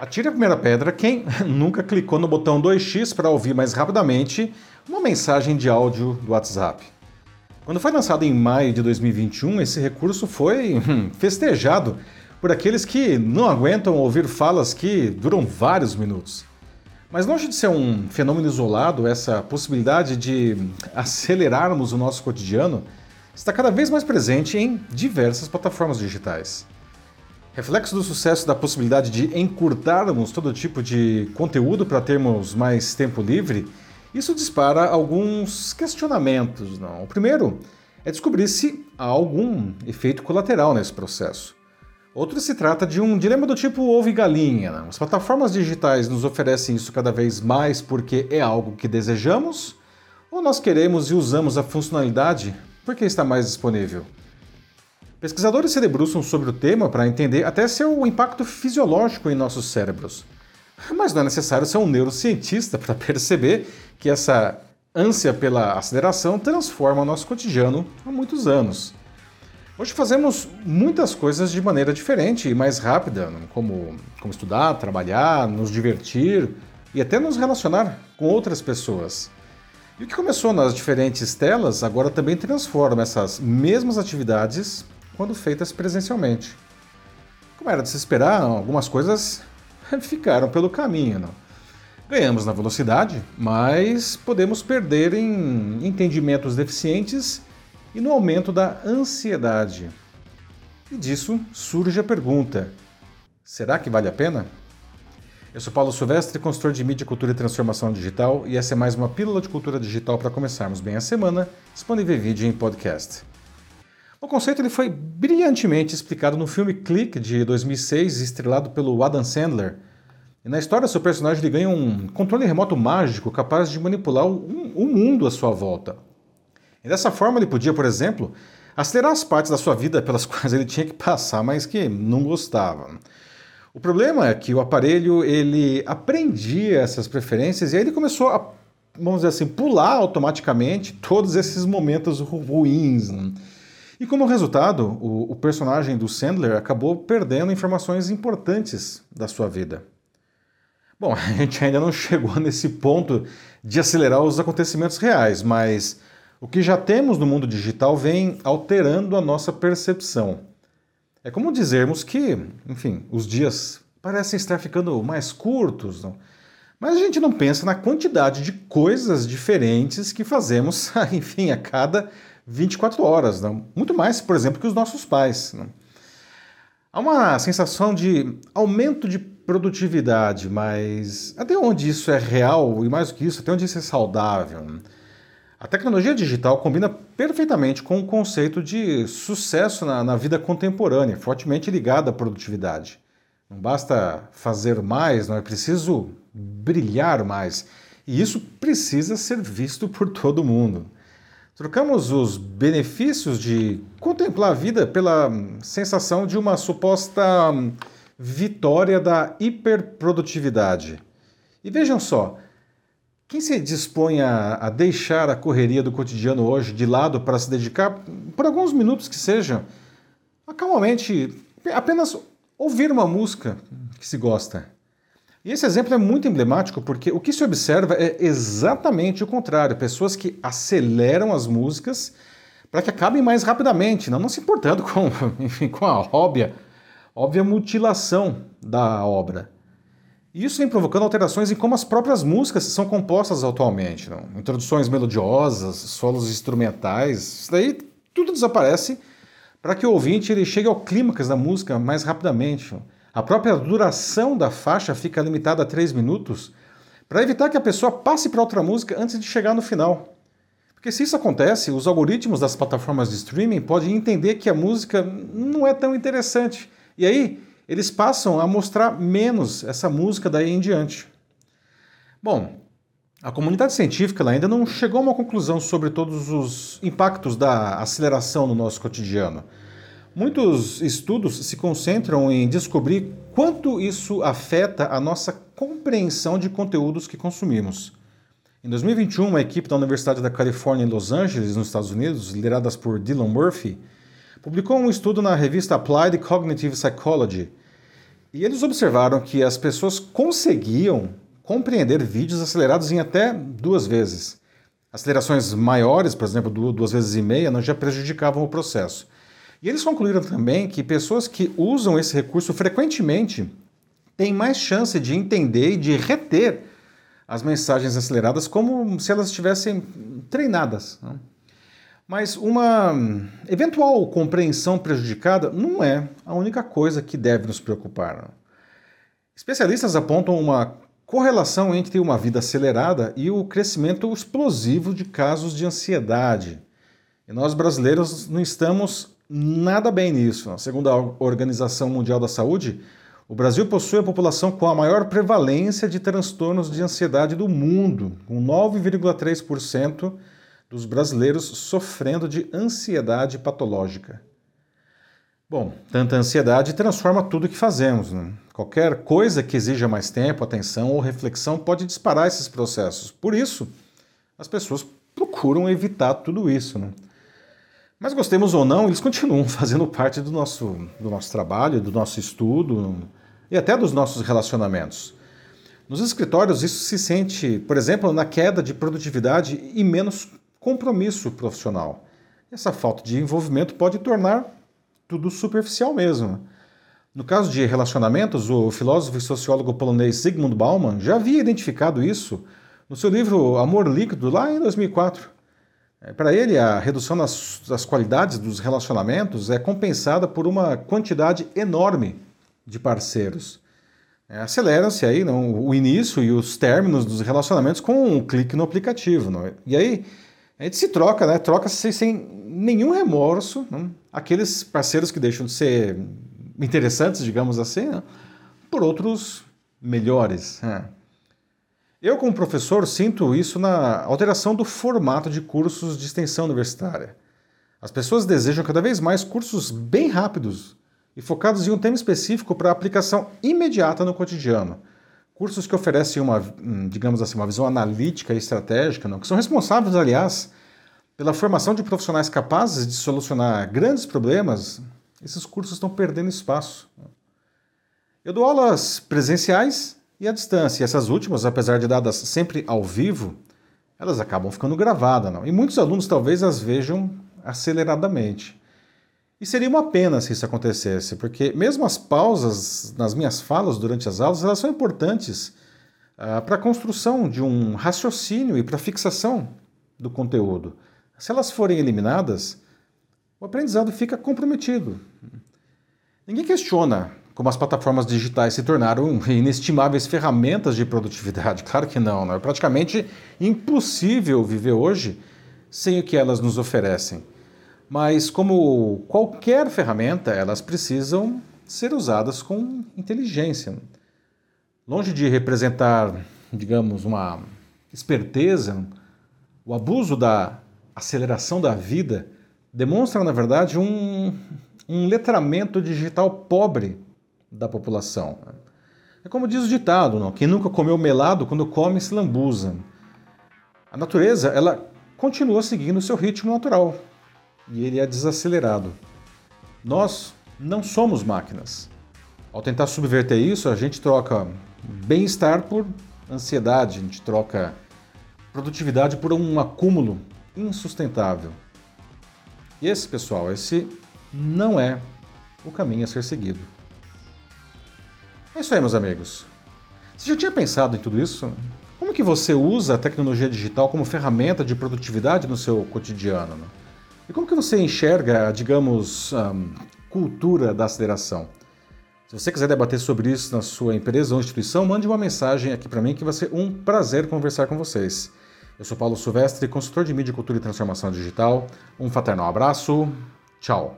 Atire a primeira pedra quem nunca clicou no botão 2x para ouvir mais rapidamente uma mensagem de áudio do WhatsApp. Quando foi lançado em maio de 2021, esse recurso foi hum, festejado por aqueles que não aguentam ouvir falas que duram vários minutos. Mas longe de ser um fenômeno isolado, essa possibilidade de acelerarmos o nosso cotidiano está cada vez mais presente em diversas plataformas digitais. Reflexo do sucesso da possibilidade de encurtarmos todo tipo de conteúdo para termos mais tempo livre, isso dispara alguns questionamentos. Não? O primeiro é descobrir se há algum efeito colateral nesse processo. Outro se trata de um dilema do tipo ovo e galinha. Não? As plataformas digitais nos oferecem isso cada vez mais porque é algo que desejamos? Ou nós queremos e usamos a funcionalidade porque está mais disponível? Pesquisadores se debruçam sobre o tema para entender até seu impacto fisiológico em nossos cérebros. Mas não é necessário ser um neurocientista para perceber que essa ânsia pela aceleração transforma o nosso cotidiano há muitos anos. Hoje fazemos muitas coisas de maneira diferente e mais rápida, como, como estudar, trabalhar, nos divertir e até nos relacionar com outras pessoas. E o que começou nas diferentes telas agora também transforma essas mesmas atividades quando feitas presencialmente. Como era de se esperar, algumas coisas ficaram pelo caminho. Não? Ganhamos na velocidade, mas podemos perder em entendimentos deficientes e no aumento da ansiedade. E disso surge a pergunta: será que vale a pena? Eu sou Paulo Silvestre, consultor de mídia, cultura e transformação digital, e essa é mais uma pílula de cultura digital para começarmos bem a semana, disponível em vídeo e em podcast. O conceito ele foi brilhantemente explicado no filme Click de 2006, estrelado pelo Adam Sandler. E na história, seu personagem ele ganha um controle remoto mágico capaz de manipular o, o mundo à sua volta. E dessa forma, ele podia, por exemplo, acelerar as partes da sua vida pelas quais ele tinha que passar, mas que não gostava. O problema é que o aparelho ele aprendia essas preferências e aí ele começou a, vamos dizer assim, pular automaticamente todos esses momentos ruins. Né? E como resultado, o, o personagem do Sandler acabou perdendo informações importantes da sua vida. Bom, a gente ainda não chegou nesse ponto de acelerar os acontecimentos reais, mas o que já temos no mundo digital vem alterando a nossa percepção. É como dizermos que, enfim, os dias parecem estar ficando mais curtos, não? mas a gente não pensa na quantidade de coisas diferentes que fazemos, enfim, a cada 24 horas, não? muito mais, por exemplo, que os nossos pais. Não? Há uma sensação de aumento de produtividade, mas até onde isso é real e mais do que isso, até onde isso é saudável? A tecnologia digital combina perfeitamente com o conceito de sucesso na, na vida contemporânea, fortemente ligado à produtividade. Não basta fazer mais, não é preciso brilhar mais. E isso precisa ser visto por todo mundo. Trocamos os benefícios de contemplar a vida pela sensação de uma suposta vitória da hiperprodutividade. E vejam só, quem se dispõe a, a, deixar a correria do cotidiano hoje de lado para se dedicar, por alguns minutos que sejam, a calmamente, apenas ouvir uma música que se gosta? E esse exemplo é muito emblemático porque o que se observa é exatamente o contrário: pessoas que aceleram as músicas para que acabem mais rapidamente, não, não se importando com, enfim, com a óbvia, óbvia mutilação da obra. E isso vem provocando alterações em como as próprias músicas são compostas atualmente. Não? Introduções melodiosas, solos instrumentais, isso daí tudo desaparece para que o ouvinte ele chegue ao clímax da música mais rapidamente. Não? A própria duração da faixa fica limitada a 3 minutos para evitar que a pessoa passe para outra música antes de chegar no final. Porque se isso acontece, os algoritmos das plataformas de streaming podem entender que a música não é tão interessante. E aí, eles passam a mostrar menos essa música daí em diante. Bom, a comunidade científica ainda não chegou a uma conclusão sobre todos os impactos da aceleração no nosso cotidiano. Muitos estudos se concentram em descobrir quanto isso afeta a nossa compreensão de conteúdos que consumimos. Em 2021, uma equipe da Universidade da Califórnia em Los Angeles, nos Estados Unidos, liderada por Dylan Murphy, publicou um estudo na revista Applied Cognitive Psychology. E eles observaram que as pessoas conseguiam compreender vídeos acelerados em até duas vezes. Acelerações maiores, por exemplo, duas vezes e meia, não já prejudicavam o processo. E eles concluíram também que pessoas que usam esse recurso frequentemente têm mais chance de entender e de reter as mensagens aceleradas como se elas estivessem treinadas. Né? Mas uma eventual compreensão prejudicada não é a única coisa que deve nos preocupar. Né? Especialistas apontam uma correlação entre uma vida acelerada e o crescimento explosivo de casos de ansiedade. E nós brasileiros não estamos nada bem nisso. Segundo a Organização Mundial da Saúde, o Brasil possui a população com a maior prevalência de transtornos de ansiedade do mundo, com 9,3% dos brasileiros sofrendo de ansiedade patológica. Bom, tanta ansiedade transforma tudo o que fazemos. Né? Qualquer coisa que exija mais tempo, atenção ou reflexão pode disparar esses processos. Por isso, as pessoas procuram evitar tudo isso. Né? Mas gostemos ou não, eles continuam fazendo parte do nosso, do nosso trabalho, do nosso estudo e até dos nossos relacionamentos. Nos escritórios, isso se sente, por exemplo, na queda de produtividade e menos compromisso profissional. Essa falta de envolvimento pode tornar tudo superficial mesmo. No caso de relacionamentos, o filósofo e sociólogo polonês Zygmunt Bauman já havia identificado isso no seu livro Amor Líquido, lá em 2004. É, Para ele, a redução das, das, qualidades dos relacionamentos é compensada por uma quantidade enorme de parceiros. É, Aceleram-se aí não, o início e os términos dos relacionamentos com um clique no aplicativo. Não? É? E aí a gente se troca, né? Troca-se sem nenhum remorso, né? aqueles parceiros que deixam de ser interessantes, digamos assim, né? por outros melhores. Né? Eu, como professor, sinto isso na alteração do formato de cursos de extensão universitária. As pessoas desejam cada vez mais cursos bem rápidos e focados em um tema específico para aplicação imediata no cotidiano. Cursos que oferecem uma, hum, digamos assim, uma visão analítica e estratégica, não? que são responsáveis, aliás, pela formação de profissionais capazes de solucionar grandes problemas, esses cursos estão perdendo espaço. Eu dou aulas presenciais e à distância, e essas últimas, apesar de dadas sempre ao vivo, elas acabam ficando gravadas, não? E muitos alunos talvez as vejam aceleradamente. E seria uma pena se isso acontecesse, porque mesmo as pausas nas minhas falas durante as aulas, elas são importantes uh, para a construção de um raciocínio e para a fixação do conteúdo. Se elas forem eliminadas, o aprendizado fica comprometido. Ninguém questiona como as plataformas digitais se tornaram inestimáveis ferramentas de produtividade. Claro que não, não. é praticamente impossível viver hoje sem o que elas nos oferecem. Mas, como qualquer ferramenta, elas precisam ser usadas com inteligência. Longe de representar, digamos, uma esperteza, o abuso da aceleração da vida demonstra, na verdade, um, um letramento digital pobre da população. É como diz o ditado, não? quem nunca comeu melado, quando come, se lambuza. A natureza, ela continua seguindo o seu ritmo natural e ele é desacelerado. Nós não somos máquinas. Ao tentar subverter isso, a gente troca bem-estar por ansiedade, a gente troca produtividade por um acúmulo insustentável. E esse, pessoal, esse não é o caminho a ser seguido. É isso aí, meus amigos. Você já tinha pensado em tudo isso? Como que você usa a tecnologia digital como ferramenta de produtividade no seu cotidiano? Né? E como que você enxerga, digamos, cultura da aceleração? Se você quiser debater sobre isso na sua empresa ou instituição, mande uma mensagem aqui para mim que vai ser um prazer conversar com vocês. Eu sou Paulo Silvestre, consultor de mídia, cultura e transformação digital. Um fraternal abraço. Tchau.